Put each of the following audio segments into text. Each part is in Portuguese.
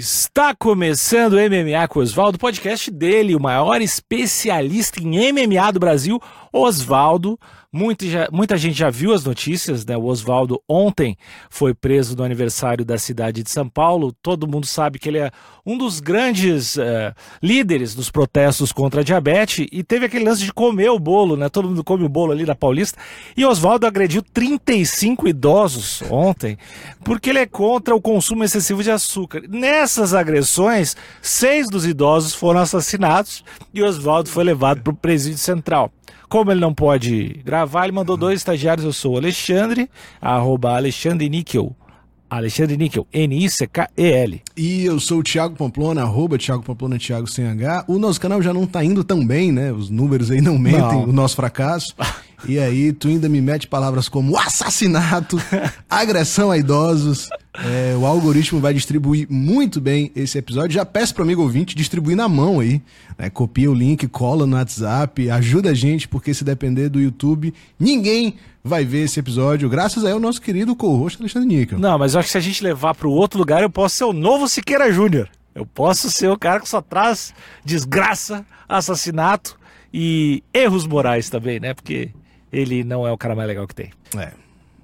Está começando o MMA com Oswaldo, podcast dele, o maior especialista em MMA do Brasil, Oswaldo. Muita, gente já viu as notícias, né? O Oswaldo ontem foi preso no aniversário da cidade de São Paulo. Todo mundo sabe que ele é um dos grandes uh, líderes dos protestos contra a diabetes e teve aquele lance de comer o bolo, né? Todo mundo come o bolo ali da Paulista. E Oswaldo agrediu 35 idosos ontem porque ele é contra o consumo excessivo de açúcar. Nessas agressões, seis dos idosos foram assassinados e Oswaldo foi levado para o presídio central. Como ele não pode gravar, ele mandou dois estagiários. Eu sou o Alexandre, arroba Alexandre Níquel. Alexandre Níquel, N-I-C-K-E-L. E eu sou o Thiago Pamplona, arroba Thiago Pamplona, Thiago sem H. O nosso canal já não tá indo tão bem, né? Os números aí não mentem não. o nosso fracasso. E aí tu ainda me mete palavras como assassinato, agressão a idosos. É, o algoritmo vai distribuir muito bem esse episódio. Já peço pro amigo ouvinte distribuir na mão aí. Né? Copia o link, cola no WhatsApp, ajuda a gente, porque se depender do YouTube, ninguém vai ver esse episódio, graças ao nosso querido co-host Alexandre Níquel. Não, mas eu acho que se a gente levar para o outro lugar, eu posso ser o novo Siqueira Júnior. Eu posso ser o cara que só traz desgraça, assassinato e erros morais também, né? Porque ele não é o cara mais legal que tem. É.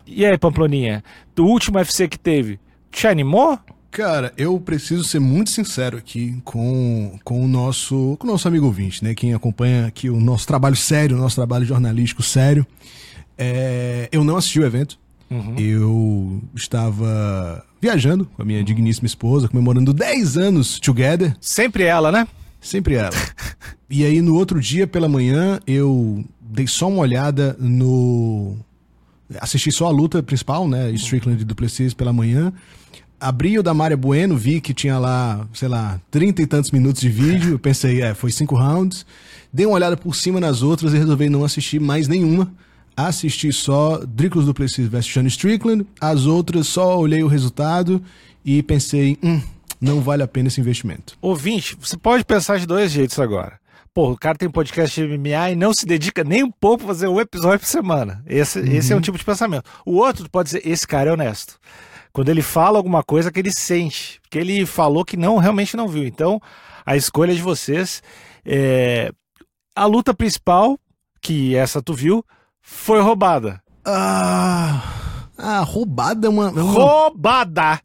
E aí, Pamploninha, do último UFC que teve, te animou? Cara, eu preciso ser muito sincero aqui com, com, o nosso, com o nosso amigo ouvinte, né? Quem acompanha aqui o nosso trabalho sério, o nosso trabalho jornalístico sério. É, eu não assisti o evento. Uhum. Eu estava viajando com a minha uhum. digníssima esposa, comemorando 10 anos together. Sempre ela, né? Sempre ela. e aí no outro dia pela manhã eu dei só uma olhada no. Assisti só a luta principal, né? Strickland e Duplessis pela manhã. Abri o da Maria Bueno, vi que tinha lá, sei lá, trinta e tantos minutos de vídeo. Eu pensei, é, foi cinco rounds. Dei uma olhada por cima nas outras e resolvi não assistir mais nenhuma. Assisti só Dricus Duplessis vs Sean Strickland. As outras só olhei o resultado e pensei, hum, não vale a pena esse investimento. Ouvinte, você pode pensar de dois jeitos agora. Pô, o cara tem podcast de MMA e não se dedica nem um pouco a fazer um episódio por semana. Esse, uhum. esse é um tipo de pensamento. O outro pode dizer, esse cara é honesto. Quando ele fala alguma coisa que ele sente, que ele falou que não realmente não viu. Então, a escolha de vocês. É... A luta principal, que essa tu viu, foi roubada. Ah, ah roubada é uma, é uma... Roubada!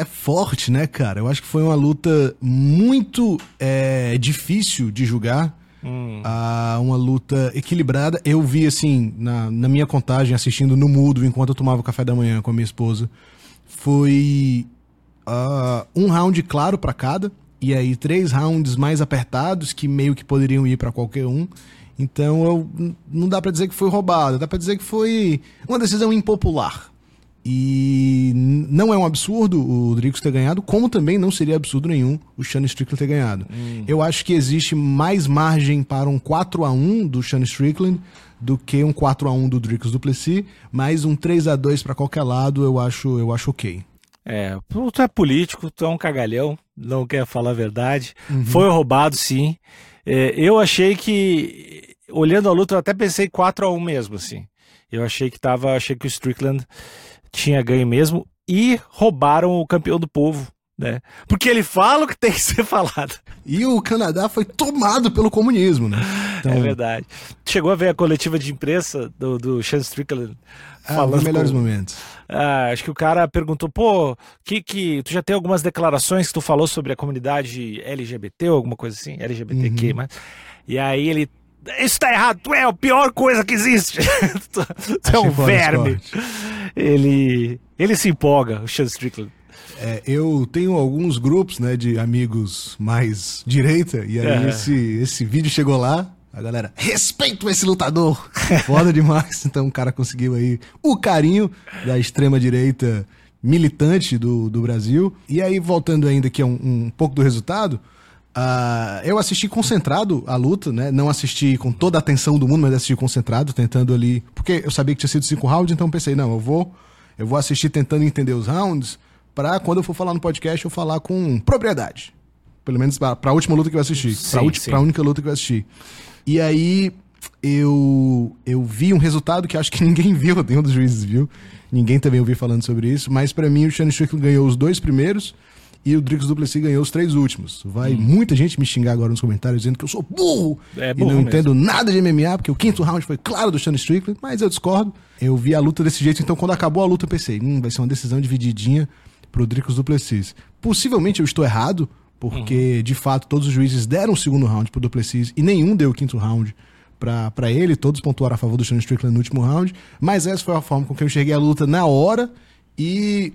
É forte, né, cara? Eu acho que foi uma luta muito é, difícil de julgar. Hum. Ah, uma luta equilibrada. Eu vi, assim, na, na minha contagem, assistindo no mudo enquanto eu tomava o café da manhã com a minha esposa. Foi uh, um round claro para cada. E aí, três rounds mais apertados que meio que poderiam ir para qualquer um. Então, eu, não dá para dizer que foi roubada, dá para dizer que foi uma decisão impopular. E não é um absurdo o Dricos ter ganhado, como também não seria absurdo nenhum o Sean Strickland ter ganhado. Hum. Eu acho que existe mais margem para um 4 a 1 do Sean Strickland do que um 4 a 1 do Dricos Duplessis, mas um 3 a 2 para qualquer lado eu acho, eu acho ok. É, tu é político, tu é um cagalhão, não quer falar a verdade. Uhum. Foi roubado, sim. É, eu achei que, olhando a luta, eu até pensei 4 a 1 mesmo, assim. Eu achei que tava, achei que o Strickland tinha ganho mesmo e roubaram o campeão do povo. Né? Porque ele fala o que tem que ser falado. E o Canadá foi tomado pelo comunismo, né? Então... É verdade. Chegou a ver a coletiva de imprensa do, do Sean Strickland ah, falando. Os melhores com... momentos. Ah, acho que o cara perguntou, pô, que que tu já tem algumas declarações que tu falou sobre a comunidade LGBT ou alguma coisa assim, LGBTQ, uhum. mas e aí ele isso tá errado, tu é a pior coisa que existe. tu, tu é um verme. Ele, ele se empolga, o Sean Strickland. É, eu tenho alguns grupos né, de amigos mais direita, e aí é. esse, esse vídeo chegou lá, a galera, respeito esse lutador! Foda demais. Então o cara conseguiu aí o carinho da extrema-direita militante do, do Brasil. E aí, voltando ainda aqui a um, um pouco do resultado, Uh, eu assisti concentrado a luta, né? Não assisti com toda a atenção do mundo, mas assisti concentrado, tentando ali. Porque eu sabia que tinha sido cinco rounds, então pensei, não, eu vou, eu vou assistir tentando entender os rounds, para quando eu for falar no podcast eu falar com propriedade. Pelo menos para a última luta que eu assisti. Para a única luta que eu assisti. E aí eu, eu vi um resultado que acho que ninguém viu, nenhum dos juízes viu. Ninguém também ouviu falando sobre isso. Mas para mim o Shane Strickland ganhou os dois primeiros e o Drix Duplessis ganhou os três últimos. Vai hum. muita gente me xingar agora nos comentários dizendo que eu sou burro, é burro e não mesmo. entendo nada de MMA, porque o quinto round foi claro do Sean Strickland, mas eu discordo. Eu vi a luta desse jeito, então quando acabou a luta eu pensei, hum, vai ser uma decisão divididinha pro Drix Duplessis. Possivelmente eu estou errado, porque uhum. de fato todos os juízes deram o segundo round pro Duplessis e nenhum deu o quinto round para ele, todos pontuaram a favor do Sean Strickland no último round, mas essa foi a forma com que eu enxerguei a luta na hora e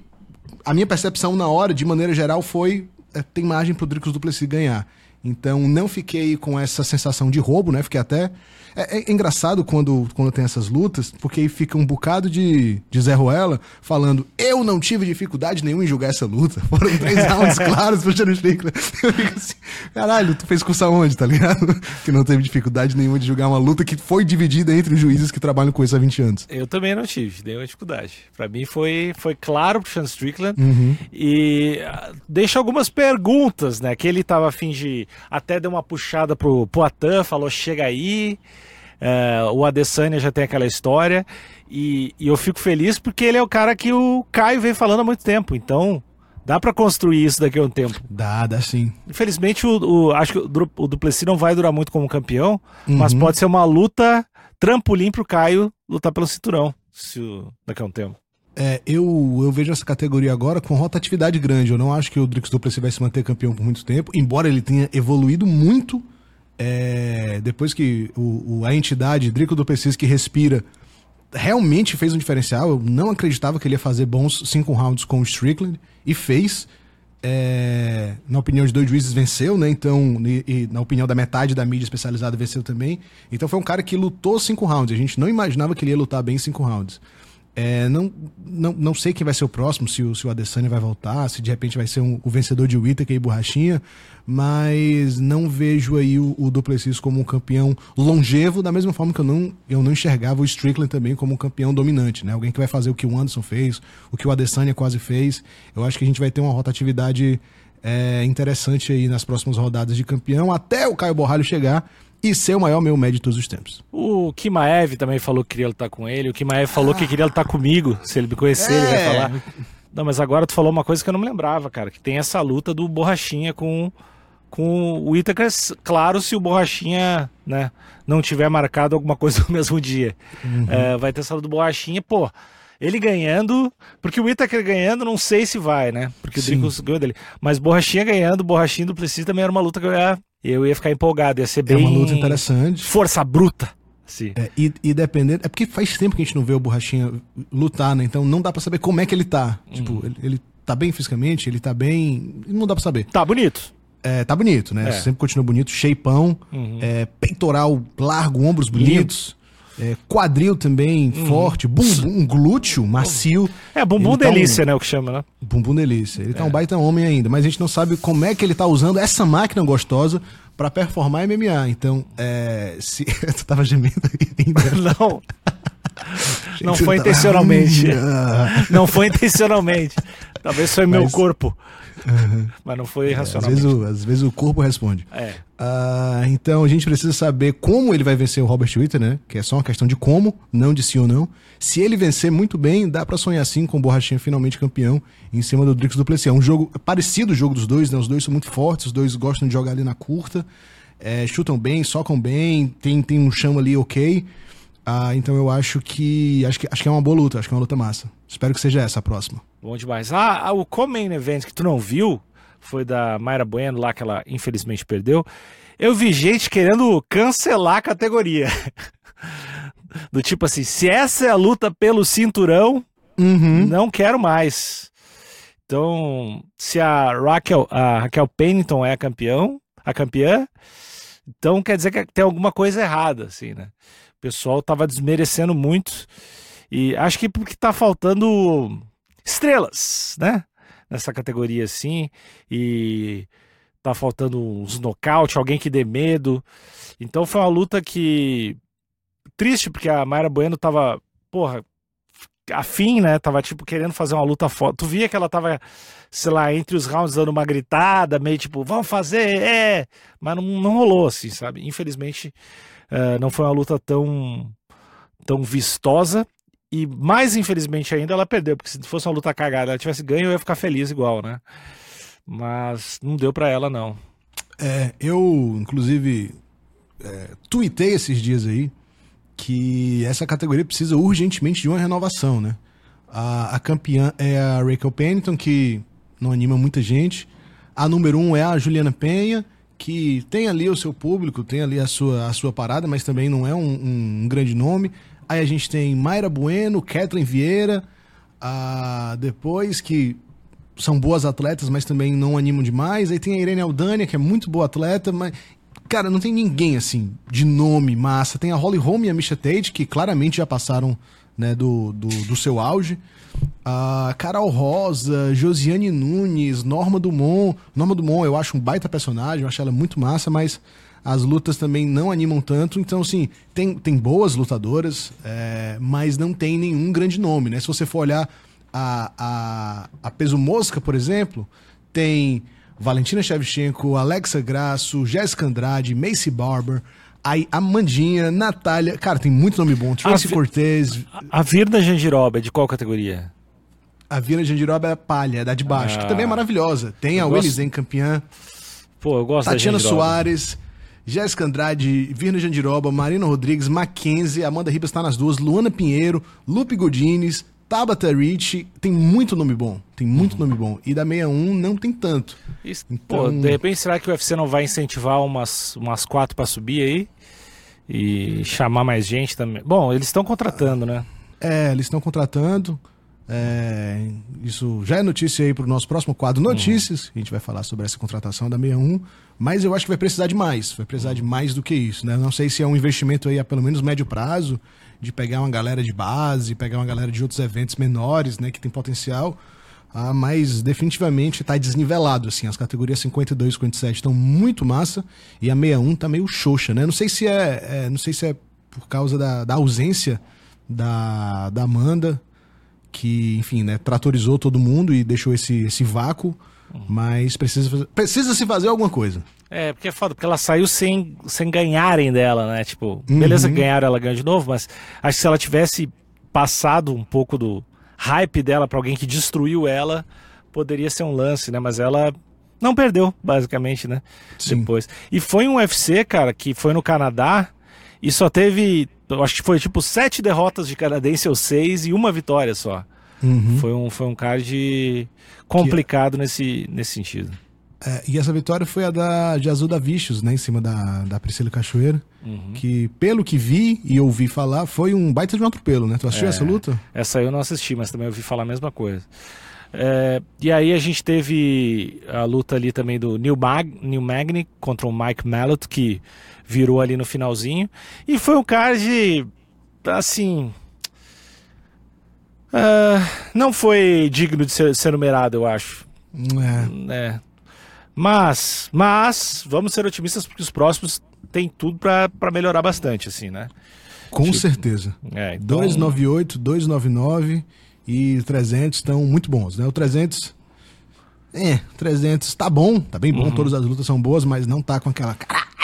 a minha percepção na hora, de maneira geral, foi é, tem margem pro Dricos Duplessis ganhar. Então não fiquei com essa sensação de roubo, né? Fiquei até é, é, engraçado quando, quando tem essas lutas, porque aí fica um bocado de, de Zé Ruela falando: Eu não tive dificuldade nenhuma em julgar essa luta. Foram três rounds claros pro Charles Strickland. Eu fico assim: Caralho, tu fez curso aonde, tá ligado? Que não teve dificuldade nenhuma de julgar uma luta que foi dividida entre os juízes que trabalham com isso há 20 anos. Eu também não tive nenhuma dificuldade. Pra mim foi, foi claro pro Sean Strickland. Uhum. E uh, deixa algumas perguntas, né? Que ele tava afim de. Até deu uma puxada pro Poitin, falou: chega aí. É, o Adesanya já tem aquela história. E, e, eu fico feliz porque ele é o cara que o Caio vem falando há muito tempo. Então, dá para construir isso daqui a um tempo. Dá, dá sim. Infelizmente, o, o acho que o, o Duplessis não vai durar muito como campeão, uhum. mas pode ser uma luta trampolim pro Caio lutar pelo cinturão se o, daqui a um tempo. É, eu, eu vejo essa categoria agora com rotatividade grande. Eu não acho que o Drix Duplessis vai se manter campeão por muito tempo, embora ele tenha evoluído muito é, depois que o, o, a entidade Drico do Pessis que respira realmente fez um diferencial. Eu não acreditava que ele ia fazer bons cinco rounds com o Strickland e fez. É, na opinião de dois juízes, venceu, né? Então, e, e, na opinião da metade da mídia especializada, venceu também. Então, foi um cara que lutou cinco rounds. A gente não imaginava que ele ia lutar bem cinco rounds. É, não, não, não sei quem vai ser o próximo, se o, se o Adesanya vai voltar, se de repente vai ser um, o vencedor de Whittaker e Borrachinha, mas não vejo aí o, o Duplessis como um campeão longevo, da mesma forma que eu não, eu não enxergava o Strickland também como um campeão dominante, né? Alguém que vai fazer o que o Anderson fez, o que o Adesanya quase fez. Eu acho que a gente vai ter uma rotatividade é, interessante aí nas próximas rodadas de campeão, até o Caio Borralho chegar, e ser o maior meu médio de todos os tempos. O Kimaev também falou que queria lutar com ele. O Kimaev falou ah. que queria lutar comigo. Se ele me conhecer, é. ele vai é. falar. Não, mas agora tu falou uma coisa que eu não me lembrava, cara. Que tem essa luta do Borrachinha com, com o Itaker. Claro, se o Borrachinha né, não tiver marcado alguma coisa no mesmo dia. Uhum. É, vai ter essa do Borrachinha. Pô, ele ganhando, porque o Itaker ganhando, não sei se vai, né? Porque Sim. o Dricos ganhou dele. Mas Borrachinha ganhando, Borrachinha do Plessis também era uma luta que eu ia eu ia ficar empolgado, ia ser bem. É uma luta interessante. Força bruta. Sim. É, e, e dependendo. É porque faz tempo que a gente não vê o Borrachinha lutar, né? Então não dá para saber como é que ele tá. Hum. Tipo, ele, ele tá bem fisicamente, ele tá bem. Não dá para saber. Tá bonito. É, tá bonito, né? É. Sempre continua bonito, shapeão, uhum. é, peitoral largo, ombros bonitos. É, quadril também uhum. forte, bumbum, um glúteo macio. É, bumbum tá delícia, um... né? O que chama, né? Bumbum delícia. Ele é. tá um baita homem ainda, mas a gente não sabe como é que ele tá usando essa máquina gostosa para performar MMA. Então, é, se. tu tava gemendo ainda? Não. não foi intencionalmente. não foi intencionalmente. Talvez foi mas... meu corpo. Uhum. Mas não foi racionalmente. É, às, vezes o, às vezes o corpo responde. É. Uh, então a gente precisa saber como ele vai vencer o Robert Witter, né? Que é só uma questão de como, não de sim ou não. Se ele vencer muito bem, dá para sonhar sim com o Borrachinha finalmente campeão em cima do Drix Duplessis. É um jogo parecido o jogo dos dois, né? Os dois são muito fortes, os dois gostam de jogar ali na curta. É, chutam bem, socam bem, tem, tem um chão ali ok. Ah, então eu acho que, acho que acho que é uma boa luta, acho que é uma luta massa. Espero que seja essa a próxima. Bom demais. Ah, ah o Common Event que tu não viu foi da Mayra Bueno lá que ela infelizmente perdeu. Eu vi gente querendo cancelar a categoria. Do tipo assim, se essa é a luta pelo cinturão, uhum. não quero mais. Então, se a Raquel, a Raquel Pennington é a campeão, a campeã, então quer dizer que tem alguma coisa errada, assim, né? O pessoal tava desmerecendo muito. E acho que porque tá faltando estrelas, né? Nessa categoria assim. E tá faltando uns nocaute, alguém que dê medo. Então foi uma luta que. Triste, porque a Mayra Bueno tava, porra, afim, né? Tava tipo querendo fazer uma luta foda. Tu via que ela tava, sei lá, entre os rounds dando uma gritada, meio tipo, vamos fazer, é. Mas não, não rolou assim, sabe? Infelizmente uh, não foi uma luta tão, tão vistosa. E mais infelizmente ainda ela perdeu, porque se fosse uma luta cagada, ela tivesse ganho, eu ia ficar feliz igual, né? Mas não deu para ela, não. É, eu, inclusive, é, tuitei esses dias aí que essa categoria precisa urgentemente de uma renovação, né? A, a campeã é a Rachel Pennington, que não anima muita gente. A número um é a Juliana Penha, que tem ali o seu público, tem ali a sua, a sua parada, mas também não é um, um grande nome. Aí a gente tem Mayra Bueno, Kathleen Vieira, depois que são boas atletas, mas também não animam demais. Aí tem a Irene Aldania, que é muito boa atleta, mas. Cara, não tem ninguém assim, de nome massa. Tem a Holly Holm e a Misha Tate, que claramente já passaram né, do, do, do seu auge. A Carol Rosa, Josiane Nunes, Norma Dumont. Norma Dumont eu acho um baita personagem, eu acho ela muito massa, mas as lutas também não animam tanto. Então, assim, tem, tem boas lutadoras, é, mas não tem nenhum grande nome, né? Se você for olhar a, a, a peso mosca, por exemplo, tem Valentina Shevchenko, Alexa Grasso, Jéssica Andrade, Macy Barber, aí Amandinha, Natália. Cara, tem muito nome bom. Tracy Cortez. A, a Virna Jandiroba, é de qual categoria? A Virna Jandiroba é a palha, é da de baixo, ah, que também é maravilhosa. Tem a gosto... Willis campeã. Pô, eu gosto Tatiana Soares. Jéssica Andrade, Virna Jandiroba, Marina Rodrigues, Mackenzie, Amanda Ribas está nas duas, Luana Pinheiro, Lupe Godines, Tabata Rich tem muito nome bom. Tem muito uhum. nome bom. E da 61 não tem tanto. Isso, então... Pô, de repente será que o UFC não vai incentivar umas, umas quatro para subir aí? E chamar mais gente também? Bom, eles estão contratando, né? É, eles estão contratando. É, isso já é notícia aí para o nosso próximo quadro Notícias. Uhum. A gente vai falar sobre essa contratação da 61. Mas eu acho que vai precisar de mais. Vai precisar de mais do que isso. Né? Não sei se é um investimento aí a pelo menos médio prazo de pegar uma galera de base, pegar uma galera de outros eventos menores, né, que tem potencial. Ah, mas definitivamente está desnivelado, assim, as categorias 52 e 57 estão muito massa e a 61 está meio xoxa, né? Não sei se é, é, não sei se é por causa da, da ausência da, da Amanda, que, enfim, né, tratorizou todo mundo e deixou esse, esse vácuo, mas precisa, precisa se fazer alguma coisa. É, porque é foda, porque ela saiu sem, sem ganharem dela, né? Tipo, uhum. beleza que ganharam, ela ganha de novo, mas acho que se ela tivesse passado um pouco do hype dela para alguém que destruiu ela, poderia ser um lance, né? Mas ela não perdeu, basicamente, né? Sim. Depois. E foi um UFC, cara, que foi no Canadá e só teve, eu acho que foi tipo sete derrotas de canadense ou seis e uma vitória só. Uhum. Foi, um, foi um card complicado que... nesse, nesse sentido. É, e essa vitória foi a da, de Azul da Vichos, né? Em cima da, da Priscila Cachoeira. Uhum. Que, pelo que vi e ouvi falar, foi um baita de um atropelo, né? Tu assistiu é, essa luta? Essa eu não assisti, mas também ouvi falar a mesma coisa. É, e aí a gente teve a luta ali também do Neil, Mag, Neil Magny contra o Mike Malott, que virou ali no finalzinho. E foi um card, assim... Uh, não foi digno de ser, ser numerado, eu acho. É. é. Mas, mas, vamos ser otimistas porque os próximos têm tudo para melhorar bastante, assim, né? Com tipo, certeza. É, então... 298, 299 e 300 estão muito bons, né? O 300 é, 300 tá bom, tá bem bom, uhum. todas as lutas são boas, mas não tá com aquela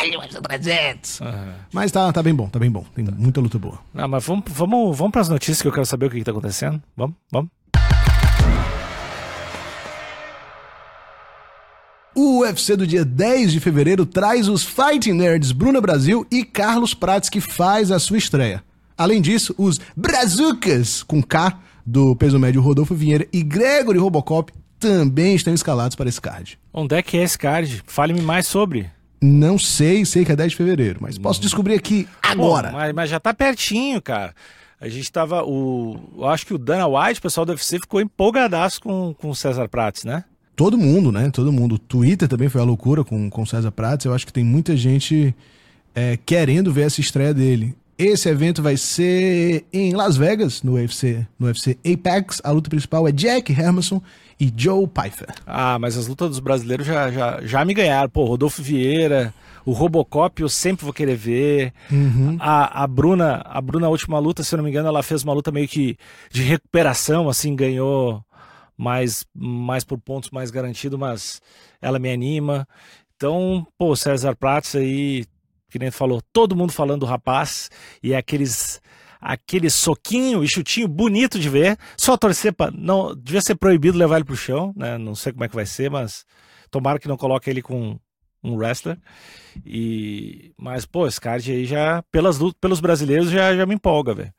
caralho, mas é 300. Uhum. Mas tá, tá bem bom, tá bem bom, tem muita luta boa. Não, mas vamos, vamos, vamos para as notícias que eu quero saber o que, que tá acontecendo. Vamos, vamos. O UFC do dia 10 de fevereiro traz os Fighting Nerds Bruna Brasil e Carlos Prates, que faz a sua estreia. Além disso, os Brazucas, com K, do peso médio Rodolfo Vieira e Gregory Robocop também estão escalados para esse card. Onde é que é esse card? Fale-me mais sobre. Não sei, sei que é 10 de fevereiro, mas posso uhum. descobrir aqui agora. mas, mas, já tá pertinho, cara. A gente tava. O, eu acho que o Dana White, o pessoal do UFC, ficou empolgadaço com o César Prates, né? todo mundo, né? Todo mundo. O Twitter também foi a loucura com, com César Prates. Eu acho que tem muita gente é, querendo ver essa estreia dele. Esse evento vai ser em Las Vegas, no UFC, no UFC Apex. A luta principal é Jack Hermanson e Joe Pfeiffer. Ah, mas as lutas dos brasileiros já, já, já me ganharam. Pô, Rodolfo Vieira, o Robocop eu sempre vou querer ver. Uhum. A, a Bruna, a Bruna, a última luta, se eu não me engano, ela fez uma luta meio que de recuperação, assim, ganhou mais, mais por pontos mais garantido, mas ela me anima. Então, pô, César Prates aí, que nem falou, todo mundo falando do rapaz, e é aqueles aquele soquinho e chutinho bonito de ver. Só torcer para não devia ser proibido levar ele pro chão, né? Não sei como é que vai ser, mas tomara que não coloque ele com um wrestler. E mas pô, esse card aí já pelas pelos brasileiros já já me empolga, velho.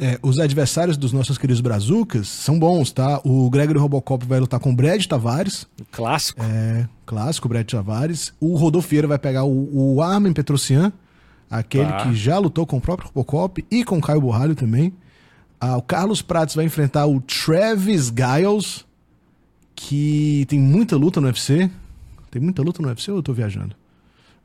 É, os adversários dos nossos queridos Brazucas são bons, tá? O Gregory Robocop vai lutar com o Brad Tavares. Clássico. É, clássico, Brad Tavares. O Rodolfo Vieira vai pegar o, o Armin Petrosian, aquele tá. que já lutou com o próprio Robocop e com o Caio Borralho também. Ah, o Carlos Prates vai enfrentar o Travis Giles, que tem muita luta no UFC. Tem muita luta no UFC ou eu tô viajando?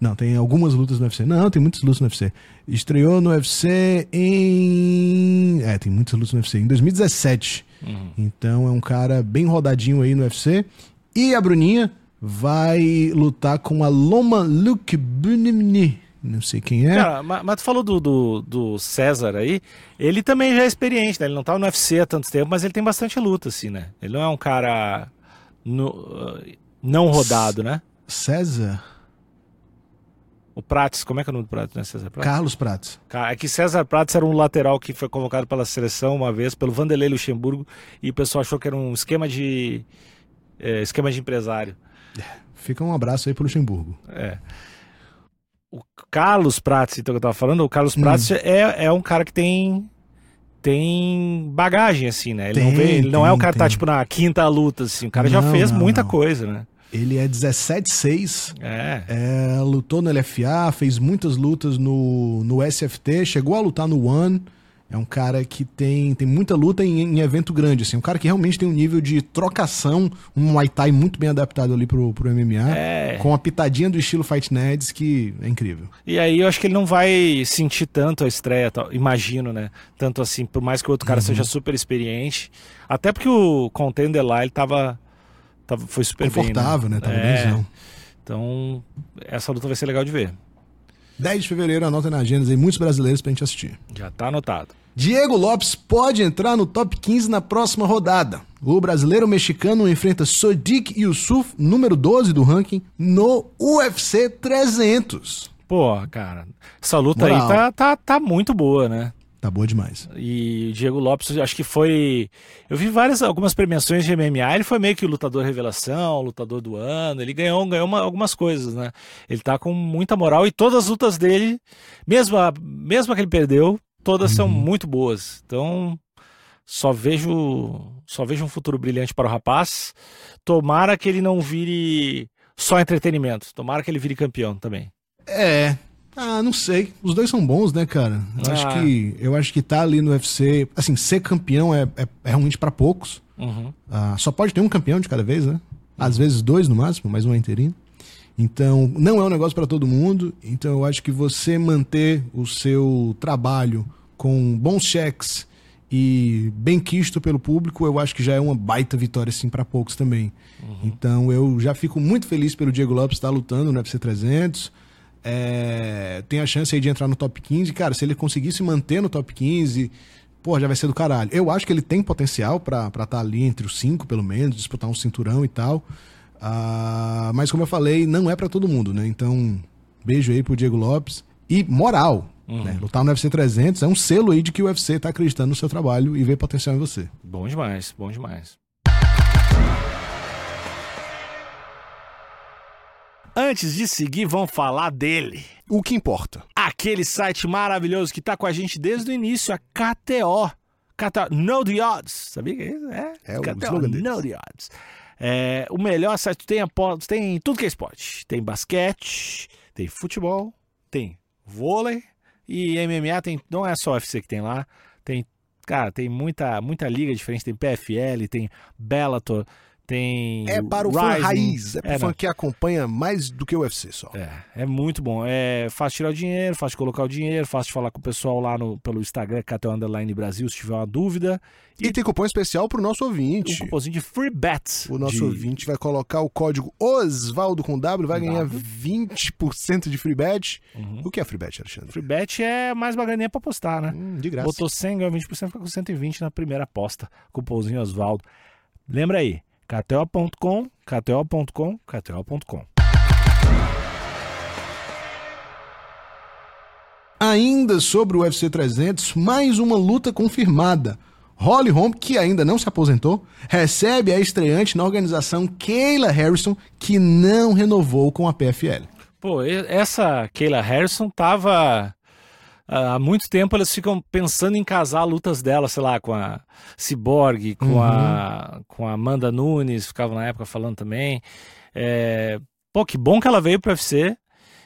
Não, tem algumas lutas no UFC. Não, tem muitas lutas no UFC. Estreou no UFC em. É, tem muitas lutas no UFC. Em 2017. Uhum. Então é um cara bem rodadinho aí no UFC. E a Bruninha vai lutar com a Loma Luke Bunimni. Não sei quem é. Cara, mas, tu falou do, do, do, César aí. Ele também já é experiente, né? Ele não tá no UFC há tanto tempo, mas ele tem bastante luta, assim, né? Ele não é um cara no, não rodado, né? César? O Prates, como é que é o nome do Prates, né, César Prates? Carlos Prates. É que César Prates era um lateral que foi convocado pela seleção uma vez, pelo Vanderlei Luxemburgo, e o pessoal achou que era um esquema de é, esquema de empresário. Fica um abraço aí pro Luxemburgo. É. O Carlos Prates, então que eu tava falando, o Carlos Prates hum. é, é um cara que tem tem bagagem, assim, né? Ele tem, não, vê, ele não é o cara que tá, tipo, na quinta luta, assim. O cara não, já fez não, muita coisa, né? Ele é 17-6. É. é. Lutou no LFA, fez muitas lutas no, no SFT, chegou a lutar no One. É um cara que tem, tem muita luta em, em, evento grande, assim. Um cara que realmente tem um nível de trocação, um Muay Thai muito bem adaptado ali pro, pro MMA. É. Com a pitadinha do estilo Fight Nerds, que é incrível. E aí eu acho que ele não vai sentir tanto a estreia, imagino, né? Tanto assim, por mais que o outro cara uhum. seja super experiente. Até porque o contender lá, ele tava Tava, foi super Confortável, bem, né? né? Tava é. bem Então, essa luta vai ser legal de ver. 10 de fevereiro, anota na agenda aí, muitos brasileiros pra gente assistir. Já tá anotado. Diego Lopes pode entrar no top 15 na próxima rodada. O brasileiro mexicano enfrenta Sodiq Yusuf, número 12 do ranking, no UFC 300. Pô, cara, essa luta Moral. aí tá, tá, tá muito boa, né? Tá boa demais. E o Diego Lopes, acho que foi. Eu vi várias, algumas premiações de MMA, ele foi meio que o lutador revelação, lutador do ano, ele ganhou, ganhou uma, algumas coisas, né? Ele tá com muita moral e todas as lutas dele, mesmo a, mesmo a que ele perdeu, todas uhum. são muito boas. Então, só vejo, só vejo um futuro brilhante para o rapaz. Tomara que ele não vire só entretenimento, tomara que ele vire campeão também. É, ah, não sei. Os dois são bons, né, cara? Eu ah. acho que eu acho que tá ali no UFC, assim, ser campeão é, é, é realmente para poucos. Uhum. Ah, só pode ter um campeão de cada vez, né? Às vezes dois no máximo, mais um é interino. Então, não é um negócio para todo mundo. Então, eu acho que você manter o seu trabalho com bons cheques e bem quisto pelo público, eu acho que já é uma baita vitória, assim, para poucos também. Uhum. Então, eu já fico muito feliz pelo Diego Lopes estar lutando no UFC 300 é, tem a chance aí de entrar no top 15. Cara, se ele conseguir se manter no top 15, pô, já vai ser do caralho. Eu acho que ele tem potencial para estar tá ali entre os cinco, pelo menos, disputar um cinturão e tal. Uh, mas como eu falei, não é para todo mundo, né? Então, beijo aí pro Diego Lopes. E moral, uhum. né? Lutar no UFC 300 é um selo aí de que o UFC tá acreditando no seu trabalho e vê potencial em você. Bom demais, bom demais. Antes de seguir, vamos falar dele. O que importa? Aquele site maravilhoso que tá com a gente desde o início, a KTO. KTO, Know the Odds. Sabia que é isso? É, é KTO, o slogan Know the Odds. É, o melhor site tem tem tudo que é esporte. Tem basquete, tem futebol, tem vôlei e MMA tem, não é só UFC que tem lá, tem, cara, tem muita muita liga diferente, tem PFL, tem Bellator, tem. É para o Rising. fã raiz, é para o é, fã não. que acompanha mais do que o UFC só. É, é muito bom. É fácil tirar o dinheiro, fácil colocar o dinheiro, fácil falar com o pessoal lá no, pelo Instagram, KTO Underline Brasil, se tiver uma dúvida. E, e tem cupom especial para o nosso ouvinte. Um cupomzinho de free bet. O nosso de... ouvinte vai colocar o código Osvaldo com W, vai ganhar 20% de free bet. Uhum. O que é free bet, Alexandre? Free bet é mais baganinha para apostar, né? Hum, de graça. Botou 100, ganhou 20%, fica com 120 na primeira aposta. Cupomzinho Osvaldo. Lembra aí, KTO.com, KTO.com, KTO.com. Ainda sobre o UFC 300, mais uma luta confirmada. Holly Holm, que ainda não se aposentou, recebe a estreante na organização Kayla Harrison, que não renovou com a PFL. Pô, essa Kayla Harrison tava há muito tempo elas ficam pensando em casar lutas dela, sei lá, com a Cyborg, com, uhum. a, com a Amanda Nunes, ficavam na época falando também. É, pô, que bom que ela veio pro UFC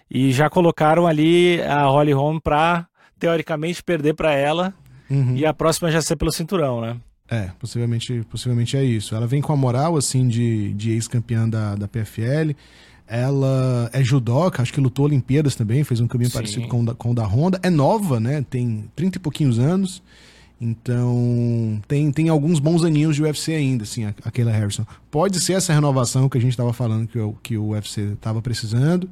e já colocaram ali a Holly Holm pra, teoricamente, perder para ela uhum. e a próxima já ser pelo cinturão, né? É, possivelmente, possivelmente é isso. Ela vem com a moral, assim, de, de ex-campeã da, da PFL. Ela é judoca, acho que lutou Olimpíadas também, fez um caminho Sim. parecido com o, da, com o da Honda. É nova, né? Tem 30 e pouquinhos anos. Então, tem, tem alguns bons aninhos de UFC ainda, assim, aquela Harrison. Pode ser essa renovação que a gente estava falando que o, que o UFC estava precisando.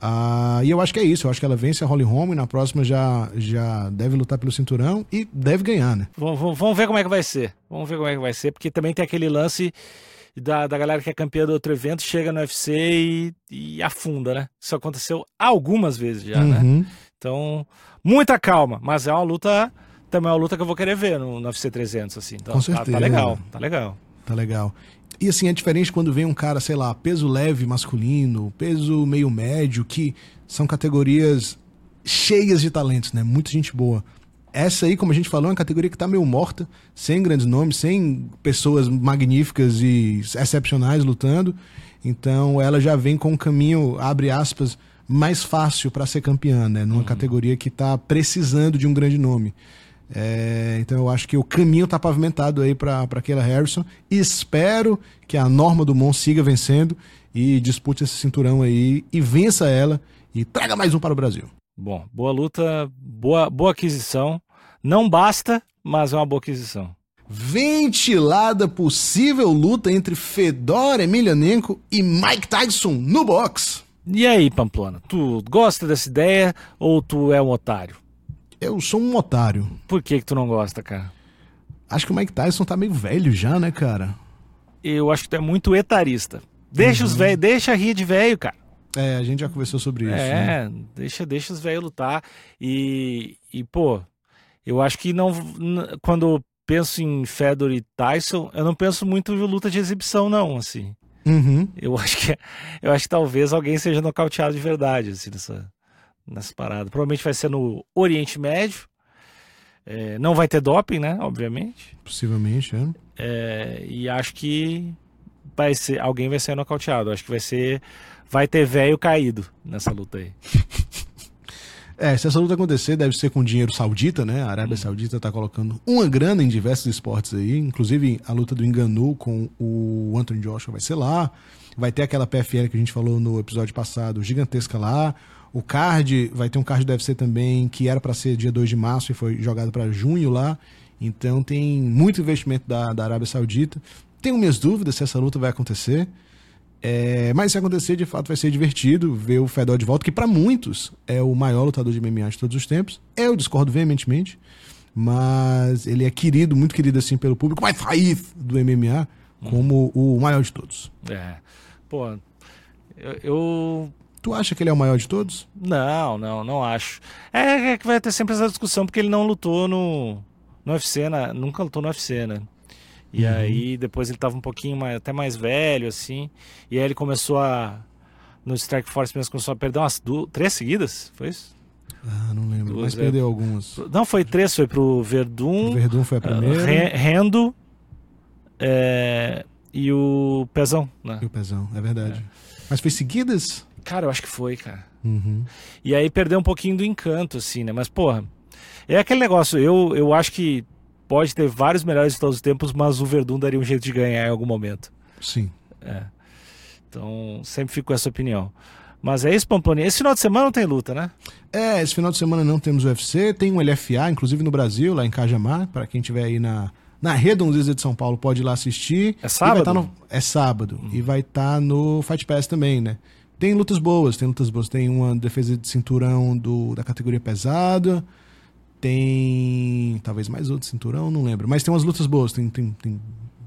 Ah, e eu acho que é isso. Eu acho que ela vence a Holly Holm e na próxima já, já deve lutar pelo cinturão e deve ganhar, né? Vamos, vamos ver como é que vai ser. Vamos ver como é que vai ser, porque também tem aquele lance da, da galera que é campeã do outro evento, chega no UFC e, e afunda, né? Isso aconteceu algumas vezes já, né? uhum. né? Então, muita calma, mas é uma luta, também é uma luta que eu vou querer ver no, no UFC 300, assim. Então, Com certeza. Tá, tá legal, tá legal. Tá legal. E assim, é diferente quando vem um cara, sei lá, peso leve masculino, peso meio médio, que são categorias cheias de talentos, né? Muita gente boa. Essa aí, como a gente falou, é uma categoria que tá meio morta, sem grandes nomes, sem pessoas magníficas e excepcionais lutando. Então ela já vem com um caminho, abre aspas, mais fácil para ser campeã, né? Numa uhum. categoria que tá precisando de um grande nome. É, então eu acho que o caminho está pavimentado aí para aquela Harrison. Espero que a Norma do Mon siga vencendo e dispute esse cinturão aí e vença ela e traga mais um para o Brasil. Bom, boa luta, boa, boa aquisição. Não basta, mas é uma boa aquisição. Ventilada possível luta entre Fedor Emelianenko e Mike Tyson no box. E aí, Pamplona, tu gosta dessa ideia ou tu é um otário? Eu sou um otário. Por que que tu não gosta, cara? Acho que o Mike Tyson tá meio velho já, né, cara? Eu acho que tu é muito etarista. Deixa uhum. os velhos, deixa rir de velho, cara. É, a gente já conversou sobre isso. É, né? deixa, deixa os velhos lutar. E, e, pô, eu acho que não. Quando penso em Fedor e Tyson, eu não penso muito em luta de exibição, não, assim. Uhum. Eu acho que eu acho que talvez alguém seja nocauteado de verdade, assim, nessa, nessa parada. Provavelmente vai ser no Oriente Médio. É, não vai ter doping, né? Obviamente. Possivelmente, é. é. E acho que vai ser, alguém vai ser nocauteado. Acho que vai ser. Vai ter velho caído nessa luta aí. É, se essa luta acontecer, deve ser com dinheiro saudita, né? A Arábia hum. Saudita tá colocando uma grana em diversos esportes aí. Inclusive, a luta do Enganu com o Anthony Joshua vai ser lá. Vai ter aquela PFL que a gente falou no episódio passado, gigantesca lá. O card, vai ter um card do UFC também, que era para ser dia 2 de março e foi jogado para junho lá. Então tem muito investimento da, da Arábia Saudita. Tenho minhas dúvidas se essa luta vai acontecer. É, mas se acontecer, de fato, vai ser divertido ver o Fedor de volta, que para muitos é o maior lutador de MMA de todos os tempos. Eu discordo veementemente, mas ele é querido, muito querido assim pelo público, mais raiz do MMA, como o maior de todos. É. Pô, eu, eu Tu acha que ele é o maior de todos? Não, não, não acho. É, é que vai ter sempre essa discussão, porque ele não lutou no, no UFC, né? nunca lutou no UFC, né? E uhum. aí depois ele tava um pouquinho mais, até mais velho, assim. E aí ele começou a. No Strike Force mesmo começou a perder umas duas, três seguidas, foi isso? Ah, não lembro, duas, mas perdeu é, algumas. Não, foi três, foi pro Verdun. O Verdun foi a primeira. Uh, Rendo é, e o Pezão, né? E o Pezão, é verdade. É. Mas foi seguidas? Cara, eu acho que foi, cara. Uhum. E aí perdeu um pouquinho do encanto, assim, né? Mas, porra, é aquele negócio, eu, eu acho que pode ter vários melhores de todos os tempos, mas o Verdun daria um jeito de ganhar em algum momento. Sim. É. Então, sempre fico com essa opinião. Mas é isso, Pamponi. Esse final de semana não tem luta, né? É, esse final de semana não temos UFC, tem um LFA, inclusive no Brasil, lá em Cajamar, para quem estiver aí na, na Redondeza de São Paulo, pode ir lá assistir. É sábado? Tá no... É sábado. Hum. E vai estar tá no Fight Pass também, né? Tem lutas boas, tem lutas boas. Tem uma defesa de cinturão do, da categoria pesada. Tem. Talvez mais outro cinturão, não lembro. Mas tem umas lutas boas. Tem, tem, tem,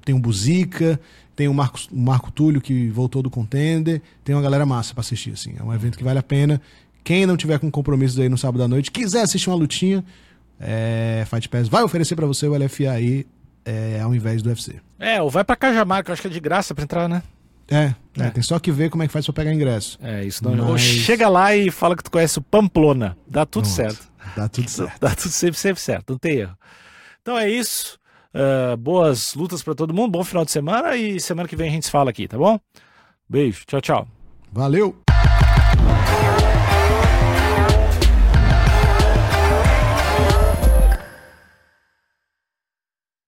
tem o Buzica, tem o Marco, o Marco Túlio que voltou do Contender. Tem uma galera massa pra assistir, assim. É um evento que vale a pena. Quem não tiver com compromissos aí no sábado à noite, quiser assistir uma lutinha, é, Fight Pass vai oferecer para você o LFA aí é, ao invés do UFC. É, ou vai pra Cajamar, que eu acho que é de graça pra entrar, né? É, é, é, tem só que ver como é que faz pra pegar ingresso. É, isso não. Mas... Ou chega lá e fala que tu conhece o Pamplona. Dá tudo Nossa, certo. Dá tudo certo. Dá tudo sempre, sempre certo, não tem erro. Então é isso. Uh, boas lutas para todo mundo, bom final de semana e semana que vem a gente se fala aqui, tá bom? Beijo, tchau, tchau. Valeu!